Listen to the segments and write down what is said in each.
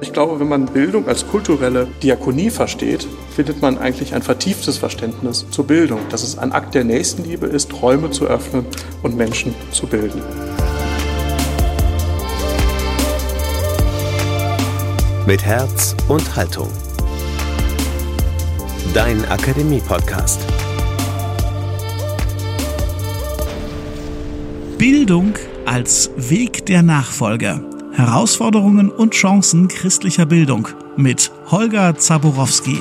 Ich glaube, wenn man Bildung als kulturelle Diakonie versteht, findet man eigentlich ein vertieftes Verständnis zur Bildung, dass es ein Akt der Nächstenliebe ist, Räume zu öffnen und Menschen zu bilden. Mit Herz und Haltung. Dein Akademie-Podcast. Bildung als Weg der Nachfolge. Herausforderungen und Chancen christlicher Bildung mit Holger Zaborowski.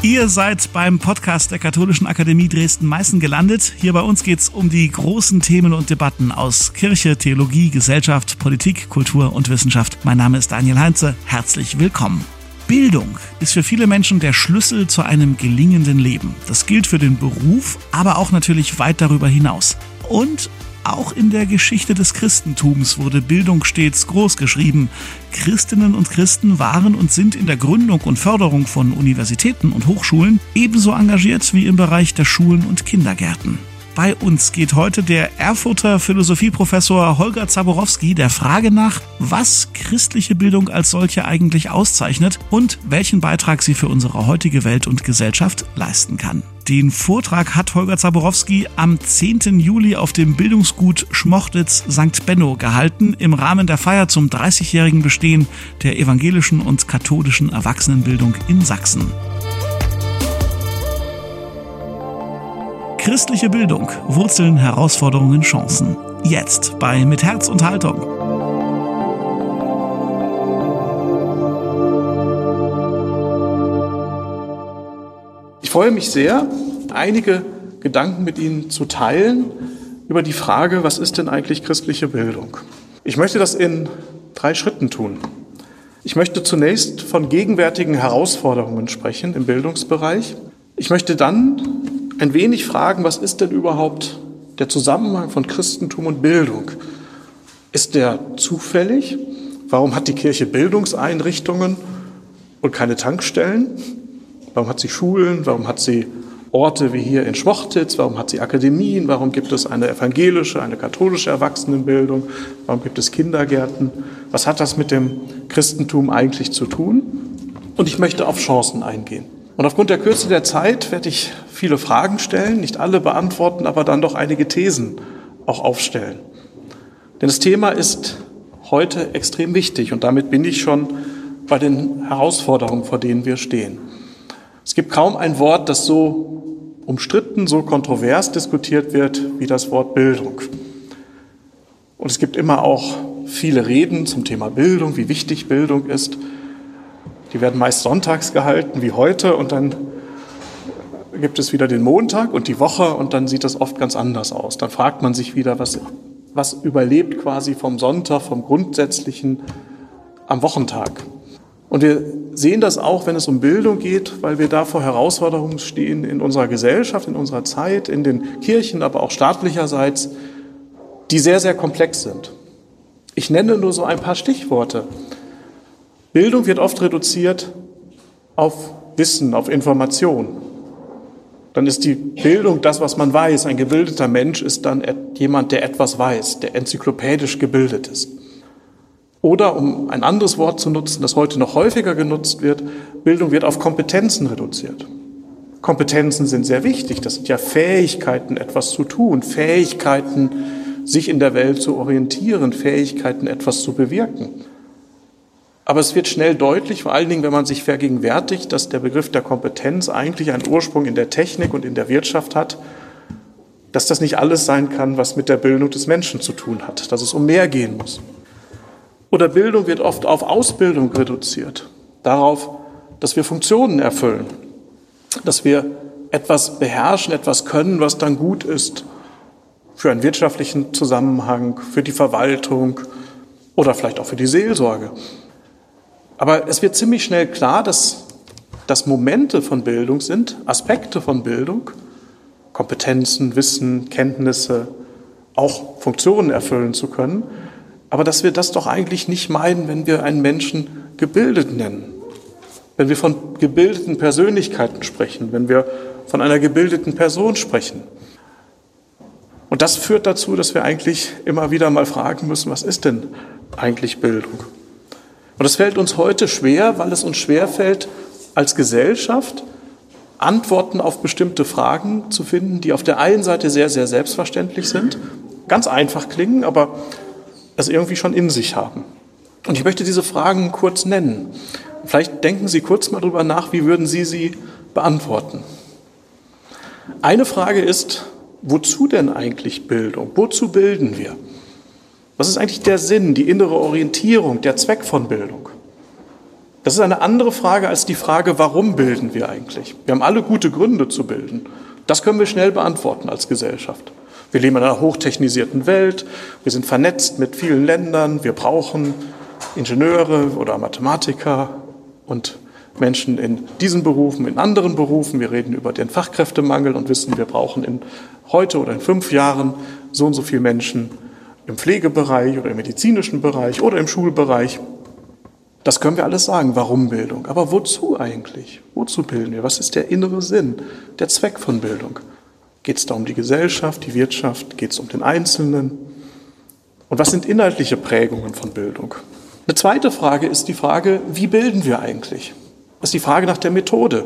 Ihr seid beim Podcast der Katholischen Akademie Dresden-Meißen gelandet. Hier bei uns geht es um die großen Themen und Debatten aus Kirche, Theologie, Gesellschaft, Politik, Kultur und Wissenschaft. Mein Name ist Daniel Heinze. Herzlich willkommen. Bildung ist für viele Menschen der Schlüssel zu einem gelingenden Leben. Das gilt für den Beruf, aber auch natürlich weit darüber hinaus. Und auch in der Geschichte des Christentums wurde Bildung stets groß geschrieben. Christinnen und Christen waren und sind in der Gründung und Förderung von Universitäten und Hochschulen ebenso engagiert wie im Bereich der Schulen und Kindergärten. Bei uns geht heute der Erfurter Philosophieprofessor Holger Zaborowski der Frage nach, was christliche Bildung als solche eigentlich auszeichnet und welchen Beitrag sie für unsere heutige Welt und Gesellschaft leisten kann. Den Vortrag hat Holger Zaborowski am 10. Juli auf dem Bildungsgut Schmochtitz St. Benno gehalten im Rahmen der Feier zum 30-jährigen Bestehen der evangelischen und katholischen Erwachsenenbildung in Sachsen. Christliche Bildung, Wurzeln, Herausforderungen, Chancen. Jetzt bei Mit Herz und Haltung. Ich freue mich sehr, einige Gedanken mit Ihnen zu teilen über die Frage, was ist denn eigentlich christliche Bildung? Ich möchte das in drei Schritten tun. Ich möchte zunächst von gegenwärtigen Herausforderungen sprechen im Bildungsbereich. Ich möchte dann ein wenig fragen, was ist denn überhaupt der Zusammenhang von Christentum und Bildung? Ist der zufällig? Warum hat die Kirche Bildungseinrichtungen und keine Tankstellen? Warum hat sie Schulen? Warum hat sie Orte wie hier in Schwochtitz? Warum hat sie Akademien? Warum gibt es eine evangelische, eine katholische Erwachsenenbildung? Warum gibt es Kindergärten? Was hat das mit dem Christentum eigentlich zu tun? Und ich möchte auf Chancen eingehen. Und aufgrund der Kürze der Zeit werde ich viele Fragen stellen, nicht alle beantworten, aber dann doch einige Thesen auch aufstellen. Denn das Thema ist heute extrem wichtig und damit bin ich schon bei den Herausforderungen, vor denen wir stehen. Es gibt kaum ein Wort, das so umstritten, so kontrovers diskutiert wird wie das Wort Bildung. Und es gibt immer auch viele Reden zum Thema Bildung, wie wichtig Bildung ist. Die werden meist sonntags gehalten, wie heute, und dann gibt es wieder den Montag und die Woche und dann sieht das oft ganz anders aus. Dann fragt man sich wieder, was, was überlebt quasi vom Sonntag, vom Grundsätzlichen am Wochentag. Und wir sehen das auch, wenn es um Bildung geht, weil wir da vor Herausforderungen stehen in unserer Gesellschaft, in unserer Zeit, in den Kirchen, aber auch staatlicherseits, die sehr, sehr komplex sind. Ich nenne nur so ein paar Stichworte. Bildung wird oft reduziert auf Wissen, auf Information. Dann ist die Bildung das, was man weiß. Ein gebildeter Mensch ist dann jemand, der etwas weiß, der enzyklopädisch gebildet ist. Oder, um ein anderes Wort zu nutzen, das heute noch häufiger genutzt wird, Bildung wird auf Kompetenzen reduziert. Kompetenzen sind sehr wichtig. Das sind ja Fähigkeiten, etwas zu tun, Fähigkeiten, sich in der Welt zu orientieren, Fähigkeiten, etwas zu bewirken. Aber es wird schnell deutlich, vor allen Dingen, wenn man sich vergegenwärtigt, dass der Begriff der Kompetenz eigentlich einen Ursprung in der Technik und in der Wirtschaft hat, dass das nicht alles sein kann, was mit der Bildung des Menschen zu tun hat, dass es um mehr gehen muss. Oder Bildung wird oft auf Ausbildung reduziert, darauf, dass wir Funktionen erfüllen, dass wir etwas beherrschen, etwas können, was dann gut ist. Für einen wirtschaftlichen Zusammenhang, für die Verwaltung oder vielleicht auch für die Seelsorge. Aber es wird ziemlich schnell klar, dass das Momente von Bildung sind, Aspekte von Bildung, Kompetenzen, Wissen, Kenntnisse, auch Funktionen erfüllen zu können, aber dass wir das doch eigentlich nicht meinen, wenn wir einen Menschen gebildet nennen. Wenn wir von gebildeten Persönlichkeiten sprechen, wenn wir von einer gebildeten Person sprechen. Und das führt dazu, dass wir eigentlich immer wieder mal fragen müssen, was ist denn eigentlich Bildung? Und das fällt uns heute schwer, weil es uns schwer fällt, als Gesellschaft Antworten auf bestimmte Fragen zu finden, die auf der einen Seite sehr, sehr selbstverständlich sind, ganz einfach klingen, aber es irgendwie schon in sich haben. Und ich möchte diese Fragen kurz nennen. Vielleicht denken Sie kurz mal darüber nach, wie würden Sie sie beantworten. Eine Frage ist, wozu denn eigentlich Bildung? Wozu bilden wir? Was ist eigentlich der Sinn, die innere Orientierung, der Zweck von Bildung? Das ist eine andere Frage als die Frage, warum bilden wir eigentlich? Wir haben alle gute Gründe zu bilden. Das können wir schnell beantworten als Gesellschaft. Wir leben in einer hochtechnisierten Welt, wir sind vernetzt mit vielen Ländern, wir brauchen Ingenieure oder Mathematiker und Menschen in diesen Berufen, in anderen Berufen. Wir reden über den Fachkräftemangel und wissen, wir brauchen in heute oder in fünf Jahren so und so viele Menschen im Pflegebereich oder im medizinischen Bereich oder im Schulbereich. Das können wir alles sagen, warum Bildung. Aber wozu eigentlich? Wozu bilden wir? Was ist der innere Sinn, der Zweck von Bildung? Geht es da um die Gesellschaft, die Wirtschaft? Geht es um den Einzelnen? Und was sind inhaltliche Prägungen von Bildung? Eine zweite Frage ist die Frage, wie bilden wir eigentlich? Das ist die Frage nach der Methode.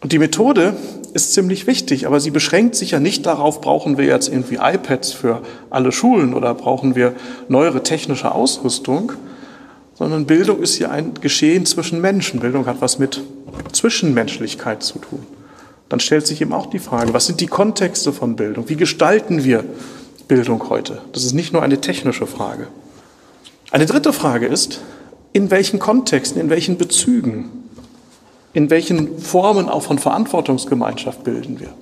Und die Methode ist ziemlich wichtig, aber sie beschränkt sich ja nicht darauf, brauchen wir jetzt irgendwie iPads für alle Schulen oder brauchen wir neuere technische Ausrüstung, sondern Bildung ist ja ein Geschehen zwischen Menschen. Bildung hat was mit Zwischenmenschlichkeit zu tun. Dann stellt sich eben auch die Frage, was sind die Kontexte von Bildung? Wie gestalten wir Bildung heute? Das ist nicht nur eine technische Frage. Eine dritte Frage ist, in welchen Kontexten, in welchen Bezügen, in welchen Formen auch von Verantwortungsgemeinschaft bilden wir?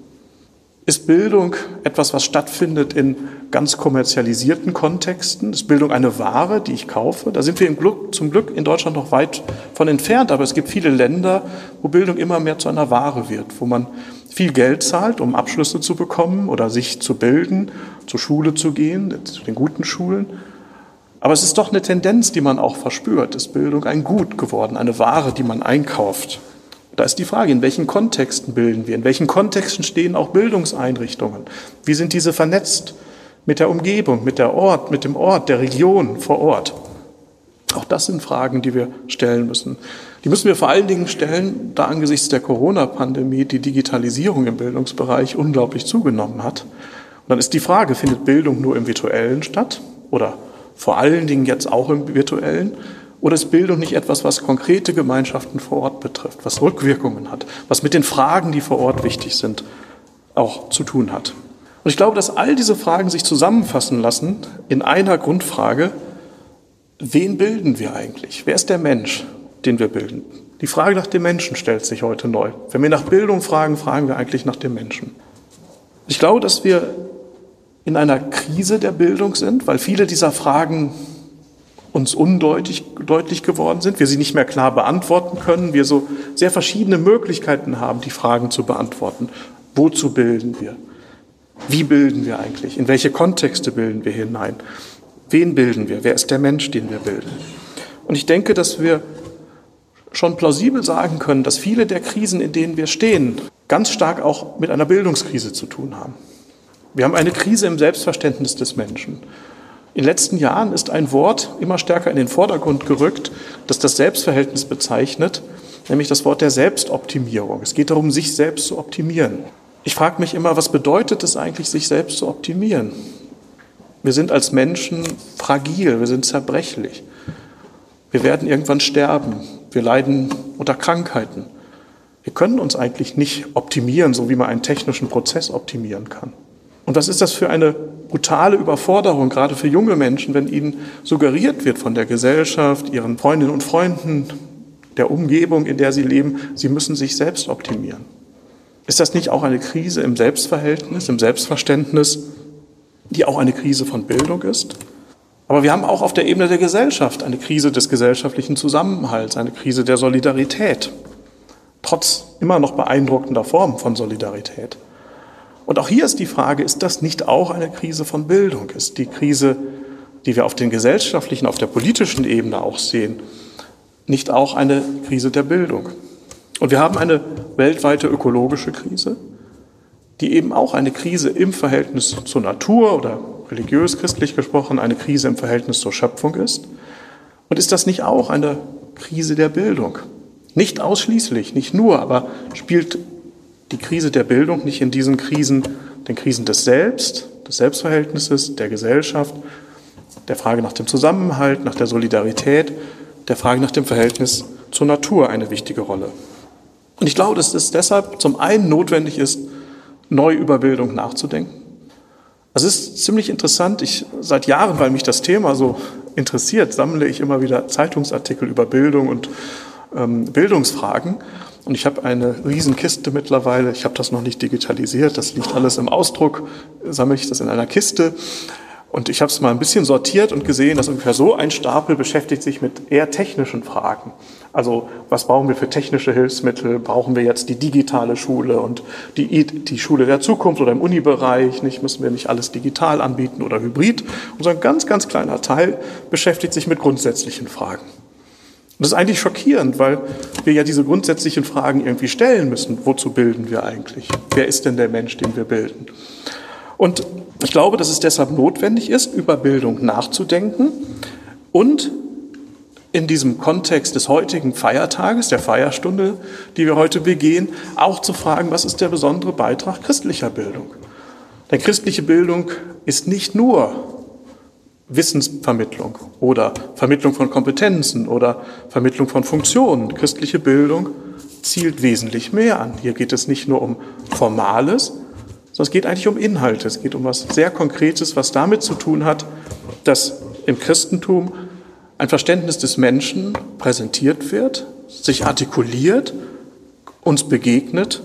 Ist Bildung etwas, was stattfindet in ganz kommerzialisierten Kontexten? Ist Bildung eine Ware, die ich kaufe? Da sind wir Glück, zum Glück in Deutschland noch weit von entfernt, aber es gibt viele Länder, wo Bildung immer mehr zu einer Ware wird, wo man viel Geld zahlt, um Abschlüsse zu bekommen oder sich zu bilden, zur Schule zu gehen, zu den guten Schulen. Aber es ist doch eine Tendenz, die man auch verspürt. Ist Bildung ein Gut geworden, eine Ware, die man einkauft? Da ist die Frage, in welchen Kontexten bilden wir? In welchen Kontexten stehen auch Bildungseinrichtungen? Wie sind diese vernetzt mit der Umgebung, mit der Ort, mit dem Ort, der Region vor Ort? Auch das sind Fragen, die wir stellen müssen. Die müssen wir vor allen Dingen stellen, da angesichts der Corona-Pandemie die Digitalisierung im Bildungsbereich unglaublich zugenommen hat. Und dann ist die Frage, findet Bildung nur im virtuellen statt oder vor allen Dingen jetzt auch im virtuellen? Oder ist Bildung nicht etwas, was konkrete Gemeinschaften vor Ort betrifft, was Rückwirkungen hat, was mit den Fragen, die vor Ort wichtig sind, auch zu tun hat? Und ich glaube, dass all diese Fragen sich zusammenfassen lassen in einer Grundfrage, wen bilden wir eigentlich? Wer ist der Mensch, den wir bilden? Die Frage nach dem Menschen stellt sich heute neu. Wenn wir nach Bildung fragen, fragen wir eigentlich nach dem Menschen. Ich glaube, dass wir in einer Krise der Bildung sind, weil viele dieser Fragen uns undeutlich deutlich geworden sind, wir sie nicht mehr klar beantworten können, wir so sehr verschiedene Möglichkeiten haben, die Fragen zu beantworten. Wozu bilden wir? Wie bilden wir eigentlich? In welche Kontexte bilden wir hinein? Wen bilden wir? Wer ist der Mensch, den wir bilden? Und ich denke, dass wir schon plausibel sagen können, dass viele der Krisen, in denen wir stehen, ganz stark auch mit einer Bildungskrise zu tun haben. Wir haben eine Krise im Selbstverständnis des Menschen. In den letzten Jahren ist ein Wort immer stärker in den Vordergrund gerückt, das das Selbstverhältnis bezeichnet, nämlich das Wort der Selbstoptimierung. Es geht darum, sich selbst zu optimieren. Ich frage mich immer, was bedeutet es eigentlich, sich selbst zu optimieren? Wir sind als Menschen fragil, wir sind zerbrechlich. Wir werden irgendwann sterben. Wir leiden unter Krankheiten. Wir können uns eigentlich nicht optimieren, so wie man einen technischen Prozess optimieren kann. Und was ist das für eine brutale Überforderung, gerade für junge Menschen, wenn ihnen suggeriert wird von der Gesellschaft, ihren Freundinnen und Freunden, der Umgebung, in der sie leben, sie müssen sich selbst optimieren. Ist das nicht auch eine Krise im Selbstverhältnis, im Selbstverständnis, die auch eine Krise von Bildung ist? Aber wir haben auch auf der Ebene der Gesellschaft eine Krise des gesellschaftlichen Zusammenhalts, eine Krise der Solidarität, trotz immer noch beeindruckender Formen von Solidarität. Und auch hier ist die Frage, ist das nicht auch eine Krise von Bildung? Ist die Krise, die wir auf den gesellschaftlichen, auf der politischen Ebene auch sehen, nicht auch eine Krise der Bildung? Und wir haben eine weltweite ökologische Krise. die eben auch eine Krise im Verhältnis zur Natur oder religiös-christlich gesprochen eine Krise im Verhältnis zur Schöpfung ist? Und ist das nicht auch eine Krise der Bildung? Nicht ausschließlich, nicht nur, aber spielt die Krise der Bildung nicht in diesen Krisen, den Krisen des Selbst, des Selbstverhältnisses, der Gesellschaft, der Frage nach dem Zusammenhalt, nach der Solidarität, der Frage nach dem Verhältnis zur Natur eine wichtige Rolle. Und ich glaube, dass es deshalb zum einen notwendig ist, neu über Bildung nachzudenken. Es ist ziemlich interessant. Ich seit Jahren, weil mich das Thema so interessiert, sammle ich immer wieder Zeitungsartikel über Bildung und ähm, Bildungsfragen. Und ich habe eine Riesenkiste mittlerweile. Ich habe das noch nicht digitalisiert. Das liegt alles im Ausdruck. Sammle ich das in einer Kiste. Und ich habe es mal ein bisschen sortiert und gesehen, dass ungefähr so ein Stapel beschäftigt sich mit eher technischen Fragen. Also was brauchen wir für technische Hilfsmittel? Brauchen wir jetzt die digitale Schule und die, die Schule der Zukunft oder im Unibereich? Nicht, müssen wir nicht alles digital anbieten oder hybrid? Und so ein ganz, ganz kleiner Teil beschäftigt sich mit grundsätzlichen Fragen. Das ist eigentlich schockierend, weil wir ja diese grundsätzlichen Fragen irgendwie stellen müssen. Wozu bilden wir eigentlich? Wer ist denn der Mensch, den wir bilden? Und ich glaube, dass es deshalb notwendig ist, über Bildung nachzudenken und in diesem Kontext des heutigen Feiertages, der Feierstunde, die wir heute begehen, auch zu fragen, was ist der besondere Beitrag christlicher Bildung? Denn christliche Bildung ist nicht nur Wissensvermittlung oder Vermittlung von Kompetenzen oder Vermittlung von Funktionen. Christliche Bildung zielt wesentlich mehr an. Hier geht es nicht nur um Formales, sondern es geht eigentlich um Inhalte. Es geht um was sehr Konkretes, was damit zu tun hat, dass im Christentum ein Verständnis des Menschen präsentiert wird, sich artikuliert, uns begegnet,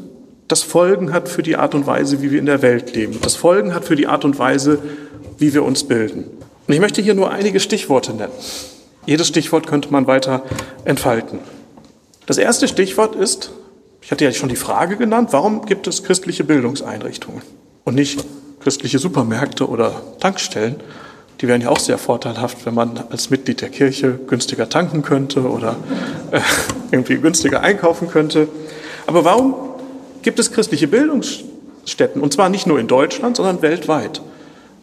das Folgen hat für die Art und Weise, wie wir in der Welt leben, das Folgen hat für die Art und Weise, wie wir uns bilden. Und ich möchte hier nur einige Stichworte nennen. Jedes Stichwort könnte man weiter entfalten. Das erste Stichwort ist ich hatte ja schon die Frage genannt, warum gibt es christliche Bildungseinrichtungen und nicht christliche Supermärkte oder Tankstellen? Die wären ja auch sehr vorteilhaft, wenn man als Mitglied der Kirche günstiger tanken könnte oder äh, irgendwie günstiger einkaufen könnte. Aber warum gibt es christliche Bildungsstätten? Und zwar nicht nur in Deutschland, sondern weltweit.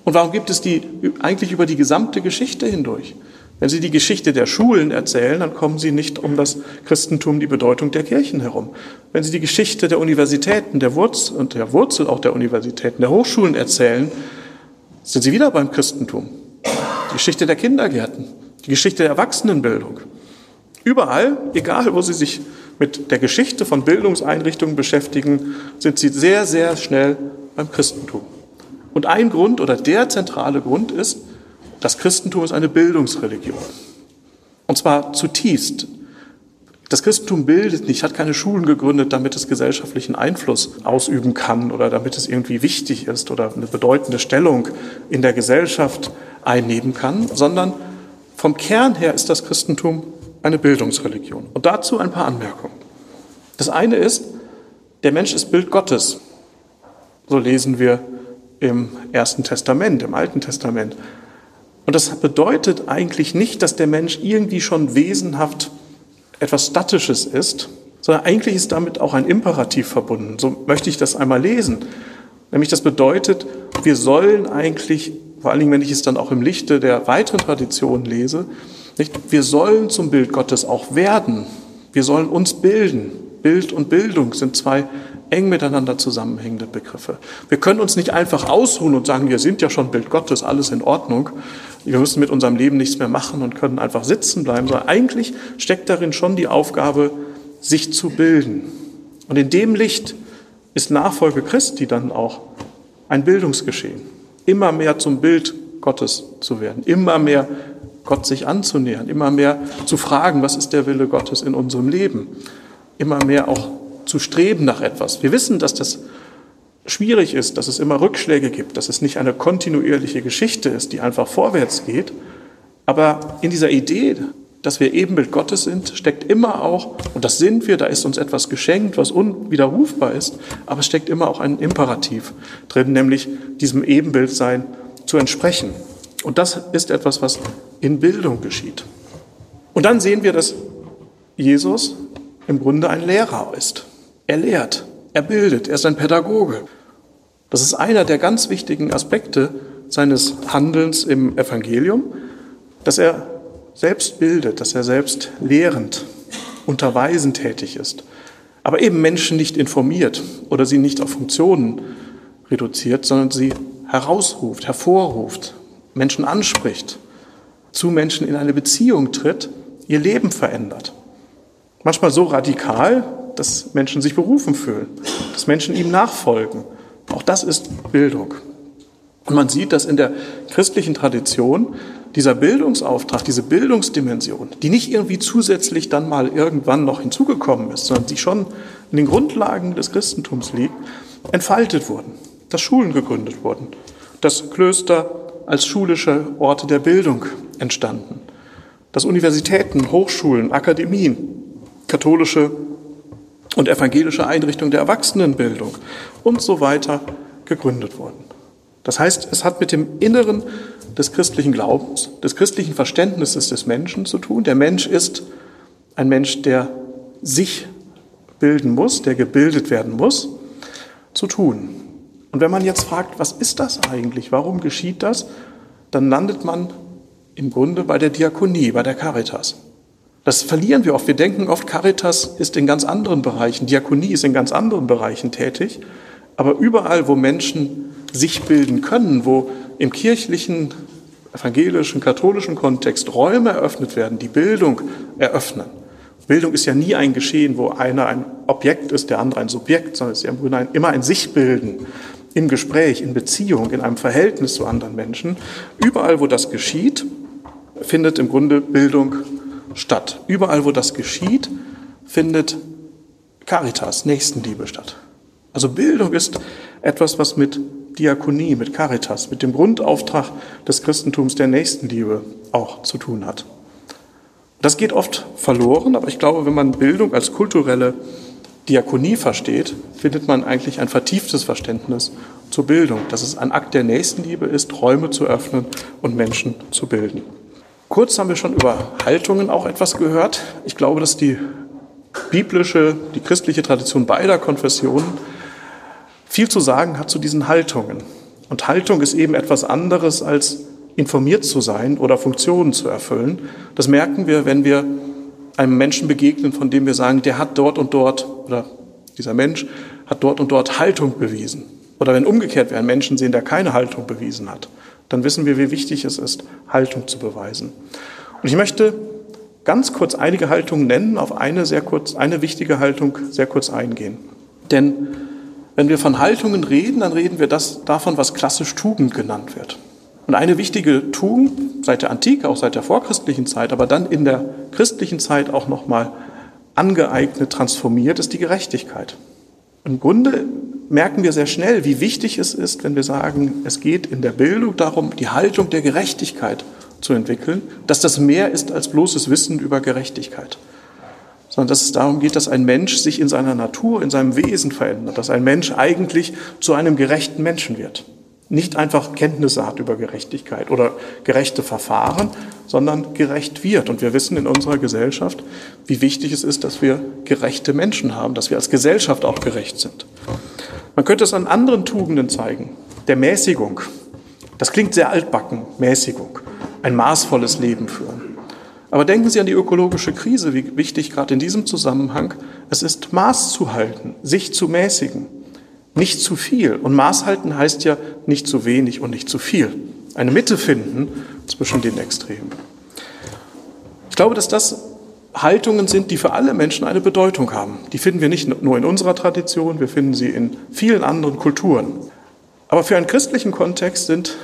Und warum gibt es die eigentlich über die gesamte Geschichte hindurch? Wenn Sie die Geschichte der Schulen erzählen, dann kommen Sie nicht um das Christentum, die Bedeutung der Kirchen herum. Wenn Sie die Geschichte der Universitäten, der Wurzel und der Wurzel auch der Universitäten, der Hochschulen erzählen, sind Sie wieder beim Christentum. Die Geschichte der Kindergärten, die Geschichte der Erwachsenenbildung. Überall, egal wo Sie sich mit der Geschichte von Bildungseinrichtungen beschäftigen, sind Sie sehr, sehr schnell beim Christentum. Und ein Grund oder der zentrale Grund ist, das Christentum ist eine Bildungsreligion. Und zwar zutiefst. Das Christentum bildet nicht, hat keine Schulen gegründet, damit es gesellschaftlichen Einfluss ausüben kann oder damit es irgendwie wichtig ist oder eine bedeutende Stellung in der Gesellschaft einnehmen kann, sondern vom Kern her ist das Christentum eine Bildungsreligion. Und dazu ein paar Anmerkungen. Das eine ist, der Mensch ist Bild Gottes. So lesen wir im Ersten Testament, im Alten Testament. Und das bedeutet eigentlich nicht, dass der Mensch irgendwie schon wesenhaft etwas Statisches ist, sondern eigentlich ist damit auch ein Imperativ verbunden. So möchte ich das einmal lesen. Nämlich das bedeutet, wir sollen eigentlich, vor allen Dingen, wenn ich es dann auch im Lichte der weiteren Tradition lese, nicht, wir sollen zum Bild Gottes auch werden. Wir sollen uns bilden. Bild und Bildung sind zwei eng miteinander zusammenhängende Begriffe. Wir können uns nicht einfach ausruhen und sagen, wir sind ja schon Bild Gottes, alles in Ordnung. Wir müssen mit unserem Leben nichts mehr machen und können einfach sitzen bleiben, sondern eigentlich steckt darin schon die Aufgabe, sich zu bilden. Und in dem Licht ist Nachfolge Christi dann auch ein Bildungsgeschehen. Immer mehr zum Bild Gottes zu werden, immer mehr Gott sich anzunähern, immer mehr zu fragen, was ist der Wille Gottes in unserem Leben, immer mehr auch zu streben nach etwas. Wir wissen, dass das schwierig ist, dass es immer Rückschläge gibt, dass es nicht eine kontinuierliche Geschichte ist, die einfach vorwärts geht. Aber in dieser Idee, dass wir Ebenbild Gottes sind, steckt immer auch, und das sind wir, da ist uns etwas geschenkt, was unwiderrufbar ist, aber es steckt immer auch ein Imperativ drin, nämlich diesem Ebenbildsein zu entsprechen. Und das ist etwas, was in Bildung geschieht. Und dann sehen wir, dass Jesus im Grunde ein Lehrer ist. Er lehrt, er bildet, er ist ein Pädagoge. Das ist einer der ganz wichtigen Aspekte seines Handelns im Evangelium, dass er selbst bildet, dass er selbst lehrend, unterweisend tätig ist, aber eben Menschen nicht informiert oder sie nicht auf Funktionen reduziert, sondern sie herausruft, hervorruft, Menschen anspricht, zu Menschen in eine Beziehung tritt, ihr Leben verändert. Manchmal so radikal, dass Menschen sich berufen fühlen, dass Menschen ihm nachfolgen. Auch das ist Bildung. Und man sieht, dass in der christlichen Tradition dieser Bildungsauftrag, diese Bildungsdimension, die nicht irgendwie zusätzlich dann mal irgendwann noch hinzugekommen ist, sondern die schon in den Grundlagen des Christentums liegt, entfaltet wurden, dass Schulen gegründet wurden, dass Klöster als schulische Orte der Bildung entstanden, dass Universitäten, Hochschulen, Akademien, katholische und evangelische Einrichtungen der Erwachsenenbildung und so weiter gegründet wurden. Das heißt, es hat mit dem Inneren des christlichen Glaubens, des christlichen Verständnisses des Menschen zu tun. Der Mensch ist ein Mensch, der sich bilden muss, der gebildet werden muss, zu tun. Und wenn man jetzt fragt, was ist das eigentlich, warum geschieht das, dann landet man im Grunde bei der Diakonie, bei der Caritas. Das verlieren wir oft. Wir denken oft, Caritas ist in ganz anderen Bereichen, Diakonie ist in ganz anderen Bereichen tätig. Aber überall, wo Menschen sich bilden können, wo im kirchlichen, evangelischen, katholischen Kontext Räume eröffnet werden, die Bildung eröffnen. Bildung ist ja nie ein Geschehen, wo einer ein Objekt ist, der andere ein Subjekt, sondern es ist ja im Grunde immer ein Sichbilden im Gespräch, in Beziehung, in einem Verhältnis zu anderen Menschen. Überall, wo das geschieht, findet im Grunde Bildung statt. Überall, wo das geschieht, findet Caritas, Nächstenliebe statt. Also Bildung ist etwas, was mit Diakonie, mit Caritas, mit dem Grundauftrag des Christentums der Nächstenliebe auch zu tun hat. Das geht oft verloren, aber ich glaube, wenn man Bildung als kulturelle Diakonie versteht, findet man eigentlich ein vertieftes Verständnis zur Bildung, dass es ein Akt der Nächstenliebe ist, Räume zu öffnen und Menschen zu bilden. Kurz haben wir schon über Haltungen auch etwas gehört. Ich glaube, dass die biblische, die christliche Tradition beider Konfessionen viel zu sagen hat zu diesen Haltungen. Und Haltung ist eben etwas anderes als informiert zu sein oder Funktionen zu erfüllen. Das merken wir, wenn wir einem Menschen begegnen, von dem wir sagen, der hat dort und dort oder dieser Mensch hat dort und dort Haltung bewiesen. Oder wenn umgekehrt wir einen Menschen sehen, der keine Haltung bewiesen hat, dann wissen wir, wie wichtig es ist, Haltung zu beweisen. Und ich möchte ganz kurz einige Haltungen nennen, auf eine sehr kurz, eine wichtige Haltung sehr kurz eingehen. Denn wenn wir von Haltungen reden, dann reden wir das davon, was klassisch Tugend genannt wird. Und eine wichtige Tugend seit der Antike, auch seit der vorchristlichen Zeit, aber dann in der christlichen Zeit auch nochmal angeeignet, transformiert, ist die Gerechtigkeit. Im Grunde merken wir sehr schnell, wie wichtig es ist, wenn wir sagen, es geht in der Bildung darum, die Haltung der Gerechtigkeit zu entwickeln, dass das mehr ist als bloßes Wissen über Gerechtigkeit sondern dass es darum geht, dass ein Mensch sich in seiner Natur, in seinem Wesen verändert, dass ein Mensch eigentlich zu einem gerechten Menschen wird. Nicht einfach Kenntnisse hat über Gerechtigkeit oder gerechte Verfahren, sondern gerecht wird. Und wir wissen in unserer Gesellschaft, wie wichtig es ist, dass wir gerechte Menschen haben, dass wir als Gesellschaft auch gerecht sind. Man könnte es an anderen Tugenden zeigen. Der Mäßigung. Das klingt sehr altbacken, Mäßigung. Ein maßvolles Leben führen. Aber denken Sie an die ökologische Krise, wie wichtig gerade in diesem Zusammenhang es ist, Maß zu halten, sich zu mäßigen, nicht zu viel. Und Maß halten heißt ja nicht zu wenig und nicht zu viel. Eine Mitte finden zwischen den Extremen. Ich glaube, dass das Haltungen sind, die für alle Menschen eine Bedeutung haben. Die finden wir nicht nur in unserer Tradition, wir finden sie in vielen anderen Kulturen. Aber für einen christlichen Kontext sind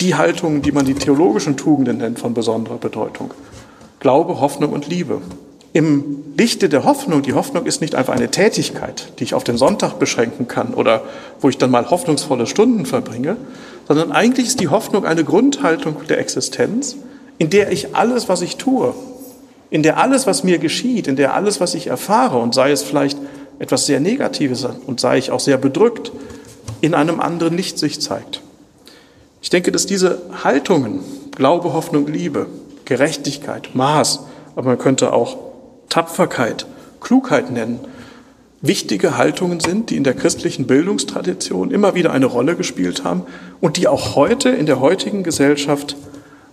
die Haltungen, die man die theologischen Tugenden nennt, von besonderer Bedeutung. Glaube, Hoffnung und Liebe. Im Lichte der Hoffnung, die Hoffnung ist nicht einfach eine Tätigkeit, die ich auf den Sonntag beschränken kann oder wo ich dann mal hoffnungsvolle Stunden verbringe, sondern eigentlich ist die Hoffnung eine Grundhaltung der Existenz, in der ich alles, was ich tue, in der alles, was mir geschieht, in der alles, was ich erfahre, und sei es vielleicht etwas sehr Negatives und sei ich auch sehr bedrückt, in einem anderen Licht sich zeigt. Ich denke, dass diese Haltungen, Glaube, Hoffnung, Liebe, Gerechtigkeit, Maß, aber man könnte auch Tapferkeit, Klugheit nennen, wichtige Haltungen sind, die in der christlichen Bildungstradition immer wieder eine Rolle gespielt haben und die auch heute in der heutigen Gesellschaft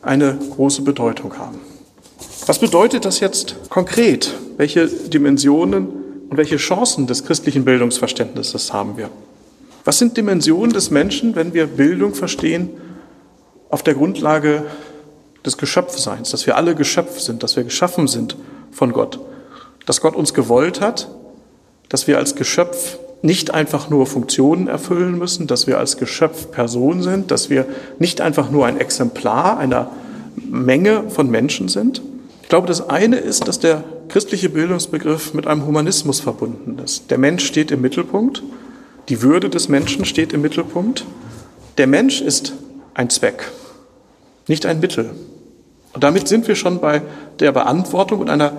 eine große Bedeutung haben. Was bedeutet das jetzt konkret? Welche Dimensionen und welche Chancen des christlichen Bildungsverständnisses haben wir? Was sind Dimensionen des Menschen, wenn wir Bildung verstehen auf der Grundlage des Geschöpfseins, dass wir alle Geschöpf sind, dass wir geschaffen sind von Gott, dass Gott uns gewollt hat, dass wir als Geschöpf nicht einfach nur Funktionen erfüllen müssen, dass wir als Geschöpf Person sind, dass wir nicht einfach nur ein Exemplar einer Menge von Menschen sind. Glaube, das eine ist, dass der christliche Bildungsbegriff mit einem Humanismus verbunden ist. Der Mensch steht im Mittelpunkt, die Würde des Menschen steht im Mittelpunkt. Der Mensch ist ein Zweck, nicht ein Mittel. Und damit sind wir schon bei der Beantwortung und einer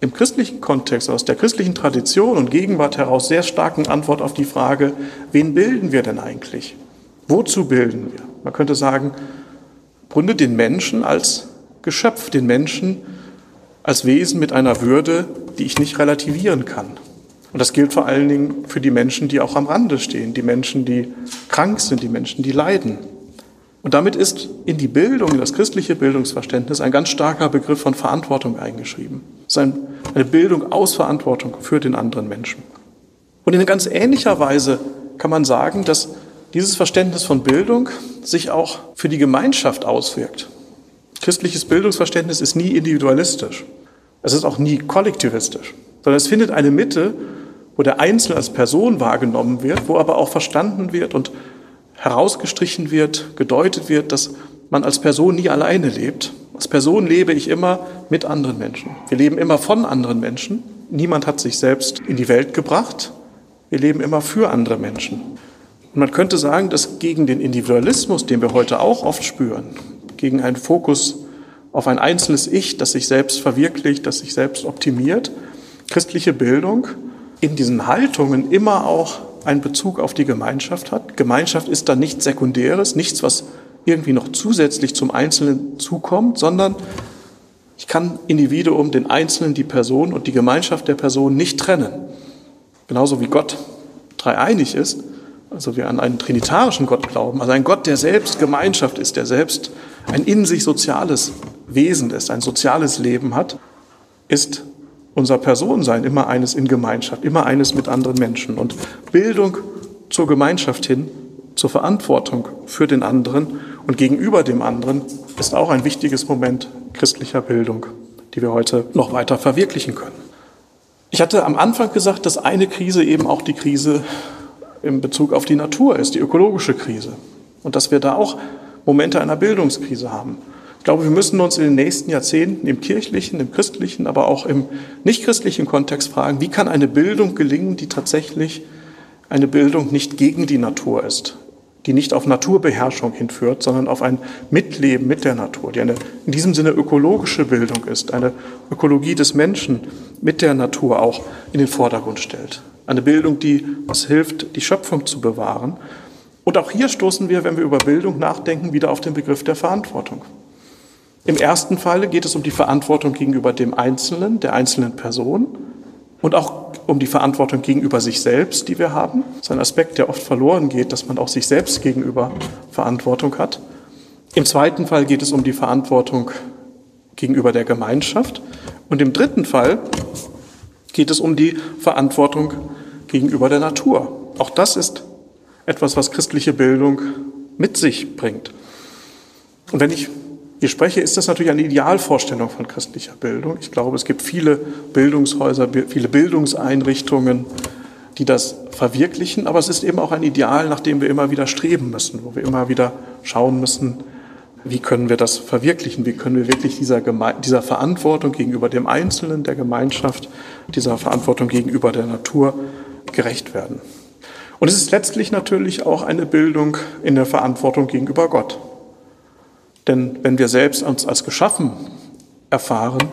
im christlichen Kontext, aus der christlichen Tradition und Gegenwart heraus sehr starken Antwort auf die Frage, wen bilden wir denn eigentlich? Wozu bilden wir? Man könnte sagen, Grunde den Menschen als Geschöpf, den Menschen als Wesen mit einer Würde, die ich nicht relativieren kann. Und das gilt vor allen Dingen für die Menschen, die auch am Rande stehen, die Menschen, die krank sind, die Menschen, die leiden. Und damit ist in die Bildung, in das christliche Bildungsverständnis ein ganz starker Begriff von Verantwortung eingeschrieben. Es ist eine Bildung aus Verantwortung für den anderen Menschen. Und in ganz ähnlicher Weise kann man sagen, dass dieses Verständnis von Bildung sich auch für die Gemeinschaft auswirkt. Christliches Bildungsverständnis ist nie individualistisch. Es ist auch nie kollektivistisch, sondern es findet eine Mitte, wo der Einzelne als Person wahrgenommen wird, wo aber auch verstanden wird und herausgestrichen wird, gedeutet wird, dass man als Person nie alleine lebt. Als Person lebe ich immer mit anderen Menschen. Wir leben immer von anderen Menschen. Niemand hat sich selbst in die Welt gebracht. Wir leben immer für andere Menschen. Und man könnte sagen, dass gegen den Individualismus, den wir heute auch oft spüren, gegen einen Fokus auf ein einzelnes Ich, das sich selbst verwirklicht, das sich selbst optimiert, christliche Bildung in diesen Haltungen immer auch einen Bezug auf die Gemeinschaft hat. Gemeinschaft ist dann nichts Sekundäres, nichts, was irgendwie noch zusätzlich zum Einzelnen zukommt, sondern ich kann Individuum, den Einzelnen, die Person und die Gemeinschaft der Person nicht trennen. Genauso wie Gott dreieinig ist, also wir an einen trinitarischen Gott glauben, also ein Gott, der selbst Gemeinschaft ist, der selbst ein in sich soziales Wesen ist, ein soziales Leben hat, ist unser Personensein immer eines in Gemeinschaft, immer eines mit anderen Menschen. Und Bildung zur Gemeinschaft hin, zur Verantwortung für den anderen und gegenüber dem anderen ist auch ein wichtiges Moment christlicher Bildung, die wir heute noch weiter verwirklichen können. Ich hatte am Anfang gesagt, dass eine Krise eben auch die Krise in Bezug auf die Natur ist, die ökologische Krise. Und dass wir da auch Momente einer Bildungskrise haben. Ich glaube, wir müssen uns in den nächsten Jahrzehnten im kirchlichen, im christlichen, aber auch im nichtchristlichen Kontext fragen, wie kann eine Bildung gelingen, die tatsächlich eine Bildung nicht gegen die Natur ist, die nicht auf Naturbeherrschung hinführt, sondern auf ein Mitleben mit der Natur, die eine in diesem Sinne ökologische Bildung ist, eine Ökologie des Menschen mit der Natur auch in den Vordergrund stellt. Eine Bildung, die es hilft, die Schöpfung zu bewahren. Und auch hier stoßen wir, wenn wir über Bildung nachdenken, wieder auf den Begriff der Verantwortung. Im ersten Fall geht es um die Verantwortung gegenüber dem Einzelnen, der einzelnen Person und auch um die Verantwortung gegenüber sich selbst, die wir haben. Das ist ein Aspekt, der oft verloren geht, dass man auch sich selbst gegenüber Verantwortung hat. Im zweiten Fall geht es um die Verantwortung gegenüber der Gemeinschaft. Und im dritten Fall geht es um die Verantwortung gegenüber der Natur. Auch das ist etwas, was christliche Bildung mit sich bringt. Und wenn ich hier spreche, ist das natürlich eine Idealvorstellung von christlicher Bildung. Ich glaube, es gibt viele Bildungshäuser, viele Bildungseinrichtungen, die das verwirklichen, aber es ist eben auch ein Ideal, nach dem wir immer wieder streben müssen, wo wir immer wieder schauen müssen, wie können wir das verwirklichen, wie können wir wirklich dieser, Geme dieser Verantwortung gegenüber dem Einzelnen, der Gemeinschaft, dieser Verantwortung gegenüber der Natur gerecht werden. Und es ist letztlich natürlich auch eine Bildung in der Verantwortung gegenüber Gott. Denn wenn wir selbst uns als geschaffen erfahren,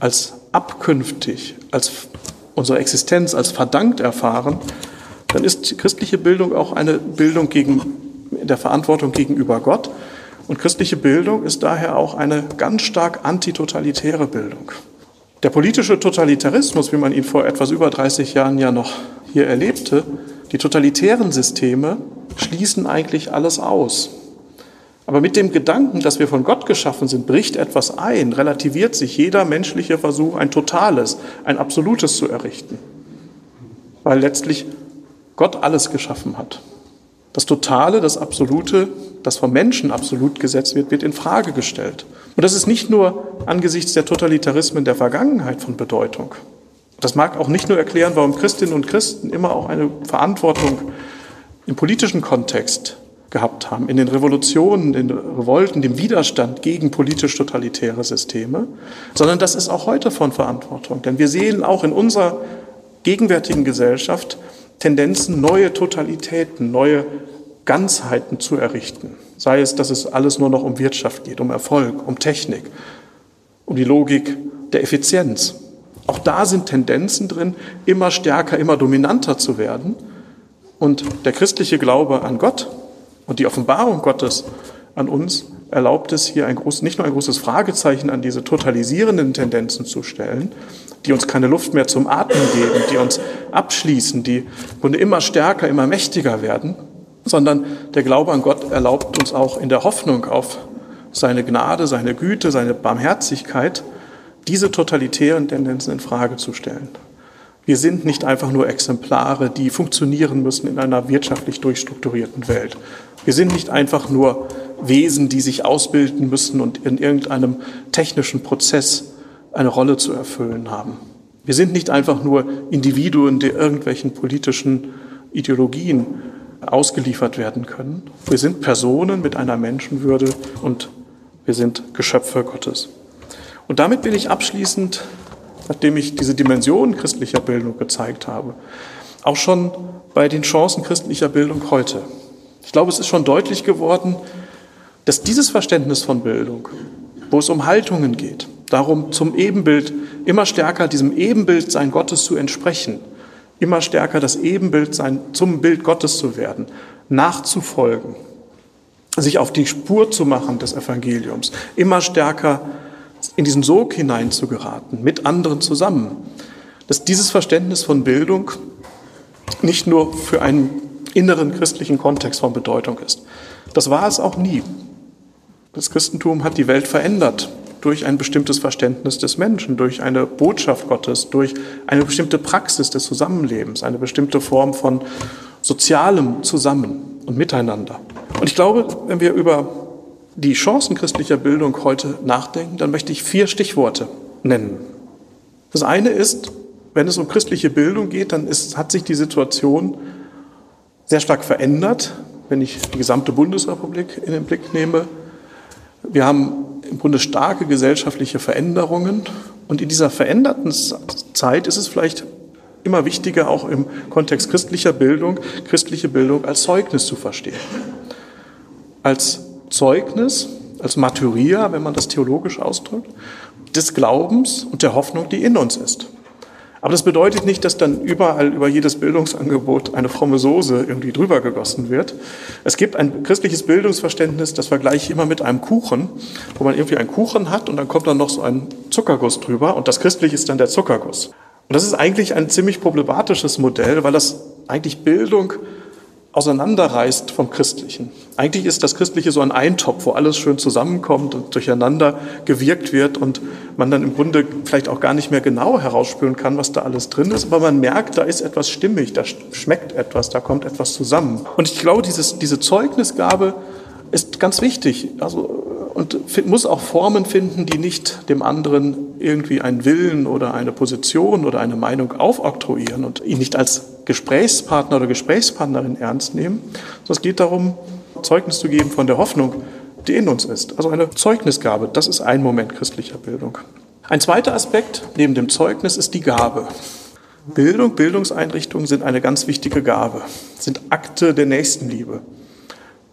als abkünftig, als unsere Existenz als verdankt erfahren, dann ist christliche Bildung auch eine Bildung gegen, der Verantwortung gegenüber Gott. Und christliche Bildung ist daher auch eine ganz stark antitotalitäre Bildung. Der politische Totalitarismus, wie man ihn vor etwas über 30 Jahren ja noch hier erlebte, die totalitären Systeme schließen eigentlich alles aus. Aber mit dem Gedanken, dass wir von Gott geschaffen sind, bricht etwas ein, relativiert sich jeder menschliche Versuch, ein totales, ein absolutes zu errichten. Weil letztlich Gott alles geschaffen hat. Das Totale, das Absolute, das vom Menschen absolut gesetzt wird, wird in Frage gestellt. Und das ist nicht nur angesichts der Totalitarismen der Vergangenheit von Bedeutung. Das mag auch nicht nur erklären, warum Christinnen und Christen immer auch eine Verantwortung im politischen Kontext gehabt haben, in den Revolutionen, in den Revolten, dem Widerstand gegen politisch-totalitäre Systeme, sondern das ist auch heute von Verantwortung. Denn wir sehen auch in unserer gegenwärtigen Gesellschaft Tendenzen, neue Totalitäten, neue Ganzheiten zu errichten. Sei es, dass es alles nur noch um Wirtschaft geht, um Erfolg, um Technik, um die Logik der Effizienz. Auch da sind Tendenzen drin, immer stärker, immer dominanter zu werden. Und der christliche Glaube an Gott und die Offenbarung Gottes an uns erlaubt es hier ein groß, nicht nur ein großes Fragezeichen an diese totalisierenden Tendenzen zu stellen, die uns keine Luft mehr zum Atmen geben, die uns abschließen, die Grunde immer stärker, immer mächtiger werden, sondern der Glaube an Gott erlaubt uns auch in der Hoffnung auf seine Gnade, seine Güte, seine Barmherzigkeit, diese totalitären Tendenzen in Frage zu stellen. Wir sind nicht einfach nur Exemplare, die funktionieren müssen in einer wirtschaftlich durchstrukturierten Welt. Wir sind nicht einfach nur Wesen, die sich ausbilden müssen und in irgendeinem technischen Prozess eine Rolle zu erfüllen haben. Wir sind nicht einfach nur Individuen, die irgendwelchen politischen Ideologien ausgeliefert werden können. Wir sind Personen mit einer Menschenwürde und wir sind Geschöpfe Gottes. Und damit bin ich abschließend, nachdem ich diese Dimension christlicher Bildung gezeigt habe, auch schon bei den Chancen christlicher Bildung heute. Ich glaube, es ist schon deutlich geworden, dass dieses Verständnis von Bildung, wo es um Haltungen geht, darum zum Ebenbild, immer stärker diesem Ebenbild sein Gottes zu entsprechen, immer stärker das Ebenbild sein, zum Bild Gottes zu werden, nachzufolgen, sich auf die Spur zu machen des Evangeliums, immer stärker in diesen Sog hineinzugeraten, mit anderen zusammen. Dass dieses Verständnis von Bildung nicht nur für einen inneren christlichen Kontext von Bedeutung ist. Das war es auch nie. Das Christentum hat die Welt verändert durch ein bestimmtes Verständnis des Menschen, durch eine Botschaft Gottes, durch eine bestimmte Praxis des Zusammenlebens, eine bestimmte Form von sozialem Zusammen und Miteinander. Und ich glaube, wenn wir über die Chancen christlicher Bildung heute nachdenken, dann möchte ich vier Stichworte nennen. Das eine ist, wenn es um christliche Bildung geht, dann ist, hat sich die Situation sehr stark verändert, wenn ich die gesamte Bundesrepublik in den Blick nehme. Wir haben im Grunde starke gesellschaftliche Veränderungen. Und in dieser veränderten Zeit ist es vielleicht immer wichtiger, auch im Kontext christlicher Bildung, christliche Bildung als Zeugnis zu verstehen. Als Zeugnis, als Martyria, wenn man das theologisch ausdrückt, des Glaubens und der Hoffnung, die in uns ist. Aber das bedeutet nicht, dass dann überall über jedes Bildungsangebot eine fromme Soße irgendwie drüber gegossen wird. Es gibt ein christliches Bildungsverständnis, das vergleiche ich immer mit einem Kuchen, wo man irgendwie einen Kuchen hat und dann kommt dann noch so ein Zuckerguss drüber und das Christliche ist dann der Zuckerguss. Und das ist eigentlich ein ziemlich problematisches Modell, weil das eigentlich Bildung auseinanderreißt vom Christlichen. Eigentlich ist das Christliche so ein Eintopf, wo alles schön zusammenkommt und durcheinander gewirkt wird und man dann im Grunde vielleicht auch gar nicht mehr genau herausspüren kann, was da alles drin ist, aber man merkt, da ist etwas stimmig, da schmeckt etwas, da kommt etwas zusammen. Und ich glaube, dieses, diese Zeugnisgabe ist ganz wichtig. Also und muss auch Formen finden, die nicht dem anderen irgendwie einen Willen oder eine Position oder eine Meinung aufoktroyieren und ihn nicht als Gesprächspartner oder Gesprächspartnerin ernst nehmen, sondern es geht darum, Zeugnis zu geben von der Hoffnung, die in uns ist. Also eine Zeugnisgabe, das ist ein Moment christlicher Bildung. Ein zweiter Aspekt neben dem Zeugnis ist die Gabe. Bildung, Bildungseinrichtungen sind eine ganz wichtige Gabe, sind Akte der Nächstenliebe.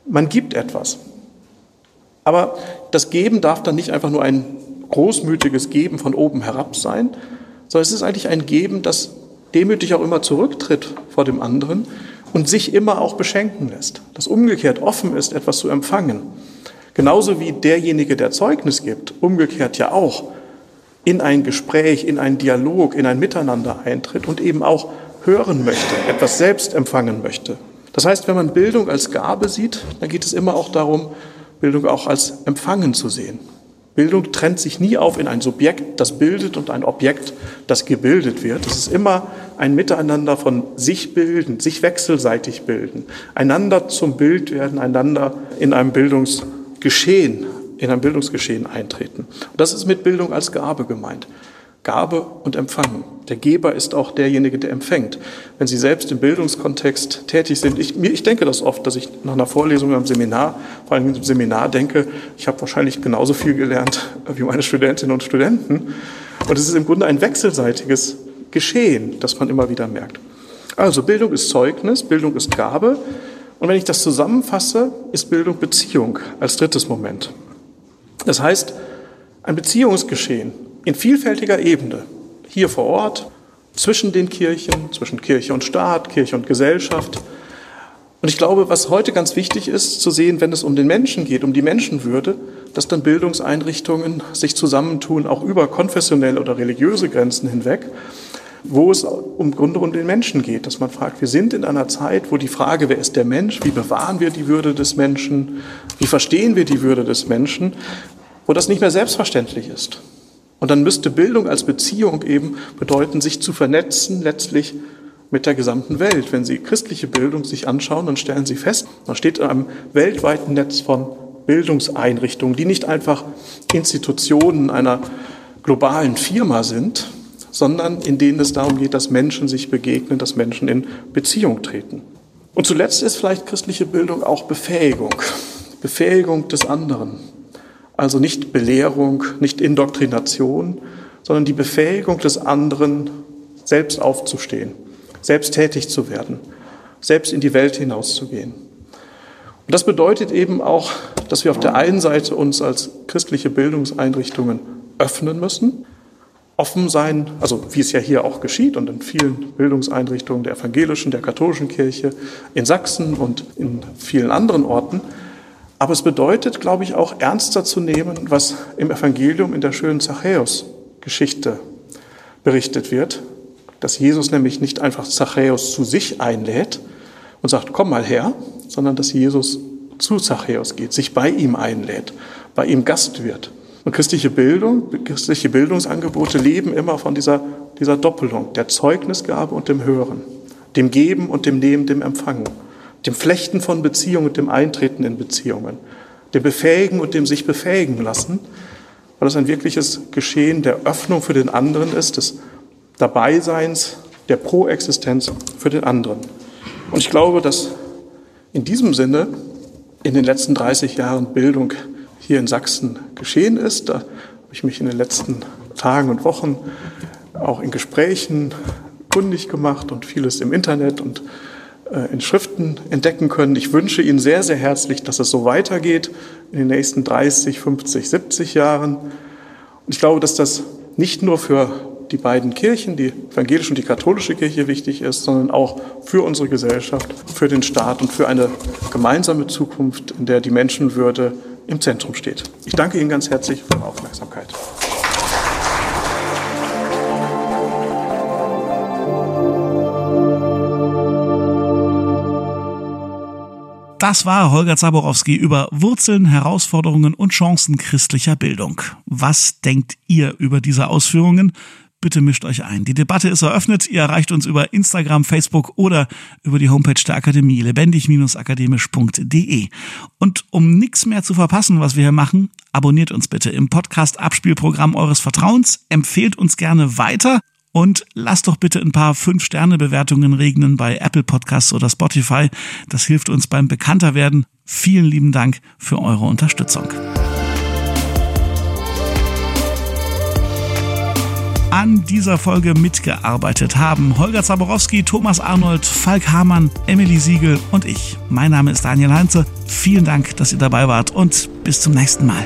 Man gibt etwas. Aber das Geben darf dann nicht einfach nur ein großmütiges Geben von oben herab sein, sondern es ist eigentlich ein Geben, das demütig auch immer zurücktritt vor dem anderen und sich immer auch beschenken lässt, das umgekehrt offen ist, etwas zu empfangen. Genauso wie derjenige, der Zeugnis gibt, umgekehrt ja auch in ein Gespräch, in einen Dialog, in ein Miteinander eintritt und eben auch hören möchte, etwas selbst empfangen möchte. Das heißt, wenn man Bildung als Gabe sieht, dann geht es immer auch darum, Bildung auch als Empfangen zu sehen. Bildung trennt sich nie auf in ein Subjekt, das bildet und ein Objekt, das gebildet wird. Es ist immer ein Miteinander von sich bilden, sich wechselseitig bilden, einander zum Bild werden, einander in einem Bildungsgeschehen, in ein Bildungsgeschehen eintreten. Und das ist mit Bildung als Gabe gemeint. Gabe und Empfangen. Der Geber ist auch derjenige, der empfängt. Wenn Sie selbst im Bildungskontext tätig sind, ich, ich denke das oft, dass ich nach einer Vorlesung am Seminar, vor allem im Seminar denke, ich habe wahrscheinlich genauso viel gelernt wie meine Studentinnen und Studenten. Und es ist im Grunde ein wechselseitiges Geschehen, das man immer wieder merkt. Also Bildung ist Zeugnis, Bildung ist Gabe. Und wenn ich das zusammenfasse, ist Bildung Beziehung als drittes Moment. Das heißt, ein Beziehungsgeschehen, in vielfältiger Ebene, hier vor Ort, zwischen den Kirchen, zwischen Kirche und Staat, Kirche und Gesellschaft. Und ich glaube, was heute ganz wichtig ist, zu sehen, wenn es um den Menschen geht, um die Menschenwürde, dass dann Bildungseinrichtungen sich zusammentun, auch über konfessionelle oder religiöse Grenzen hinweg, wo es im Grunde um den Menschen geht, dass man fragt, wir sind in einer Zeit, wo die Frage, wer ist der Mensch, wie bewahren wir die Würde des Menschen, wie verstehen wir die Würde des Menschen, wo das nicht mehr selbstverständlich ist. Und dann müsste Bildung als Beziehung eben bedeuten, sich zu vernetzen, letztlich mit der gesamten Welt. Wenn Sie christliche Bildung sich anschauen, dann stellen Sie fest, man steht in einem weltweiten Netz von Bildungseinrichtungen, die nicht einfach Institutionen einer globalen Firma sind, sondern in denen es darum geht, dass Menschen sich begegnen, dass Menschen in Beziehung treten. Und zuletzt ist vielleicht christliche Bildung auch Befähigung, Befähigung des anderen, also nicht Belehrung, nicht Indoktrination, sondern die Befähigung des anderen, selbst aufzustehen, selbst tätig zu werden, selbst in die Welt hinauszugehen. Und das bedeutet eben auch, dass wir auf der einen Seite uns als christliche Bildungseinrichtungen öffnen müssen, offen sein, also wie es ja hier auch geschieht und in vielen Bildungseinrichtungen der evangelischen, der katholischen Kirche, in Sachsen und in vielen anderen Orten, aber es bedeutet, glaube ich, auch ernster zu nehmen, was im Evangelium in der schönen Zachäus-Geschichte berichtet wird, dass Jesus nämlich nicht einfach Zachäus zu sich einlädt und sagt, komm mal her, sondern dass Jesus zu Zachäus geht, sich bei ihm einlädt, bei ihm Gast wird. Und christliche Bildung, christliche Bildungsangebote leben immer von dieser, dieser Doppelung, der Zeugnisgabe und dem Hören, dem Geben und dem Nehmen, dem Empfangen dem Flechten von Beziehungen und dem Eintreten in Beziehungen, dem Befähigen und dem sich befähigen lassen, weil es ein wirkliches Geschehen der Öffnung für den anderen ist, des Dabeiseins, der Proexistenz für den anderen. Und ich glaube, dass in diesem Sinne in den letzten 30 Jahren Bildung hier in Sachsen geschehen ist. Da habe ich mich in den letzten Tagen und Wochen auch in Gesprächen kundig gemacht und vieles im Internet und in Schriften entdecken können. Ich wünsche Ihnen sehr, sehr herzlich, dass es so weitergeht in den nächsten 30, 50, 70 Jahren. Und ich glaube, dass das nicht nur für die beiden Kirchen, die evangelische und die katholische Kirche wichtig ist, sondern auch für unsere Gesellschaft, für den Staat und für eine gemeinsame Zukunft, in der die Menschenwürde im Zentrum steht. Ich danke Ihnen ganz herzlich für Ihre Aufmerksamkeit. Das war Holger Zaborowski über Wurzeln, Herausforderungen und Chancen christlicher Bildung. Was denkt ihr über diese Ausführungen? Bitte mischt euch ein. Die Debatte ist eröffnet. Ihr erreicht uns über Instagram, Facebook oder über die Homepage der Akademie lebendig-akademisch.de. Und um nichts mehr zu verpassen, was wir hier machen, abonniert uns bitte im Podcast Abspielprogramm eures Vertrauens, empfehlt uns gerne weiter und lasst doch bitte ein paar 5-Sterne-Bewertungen regnen bei Apple Podcasts oder Spotify. Das hilft uns beim Bekannterwerden. Vielen lieben Dank für eure Unterstützung. An dieser Folge mitgearbeitet haben Holger Zaborowski, Thomas Arnold, Falk Hamann, Emily Siegel und ich. Mein Name ist Daniel Heinze. Vielen Dank, dass ihr dabei wart und bis zum nächsten Mal.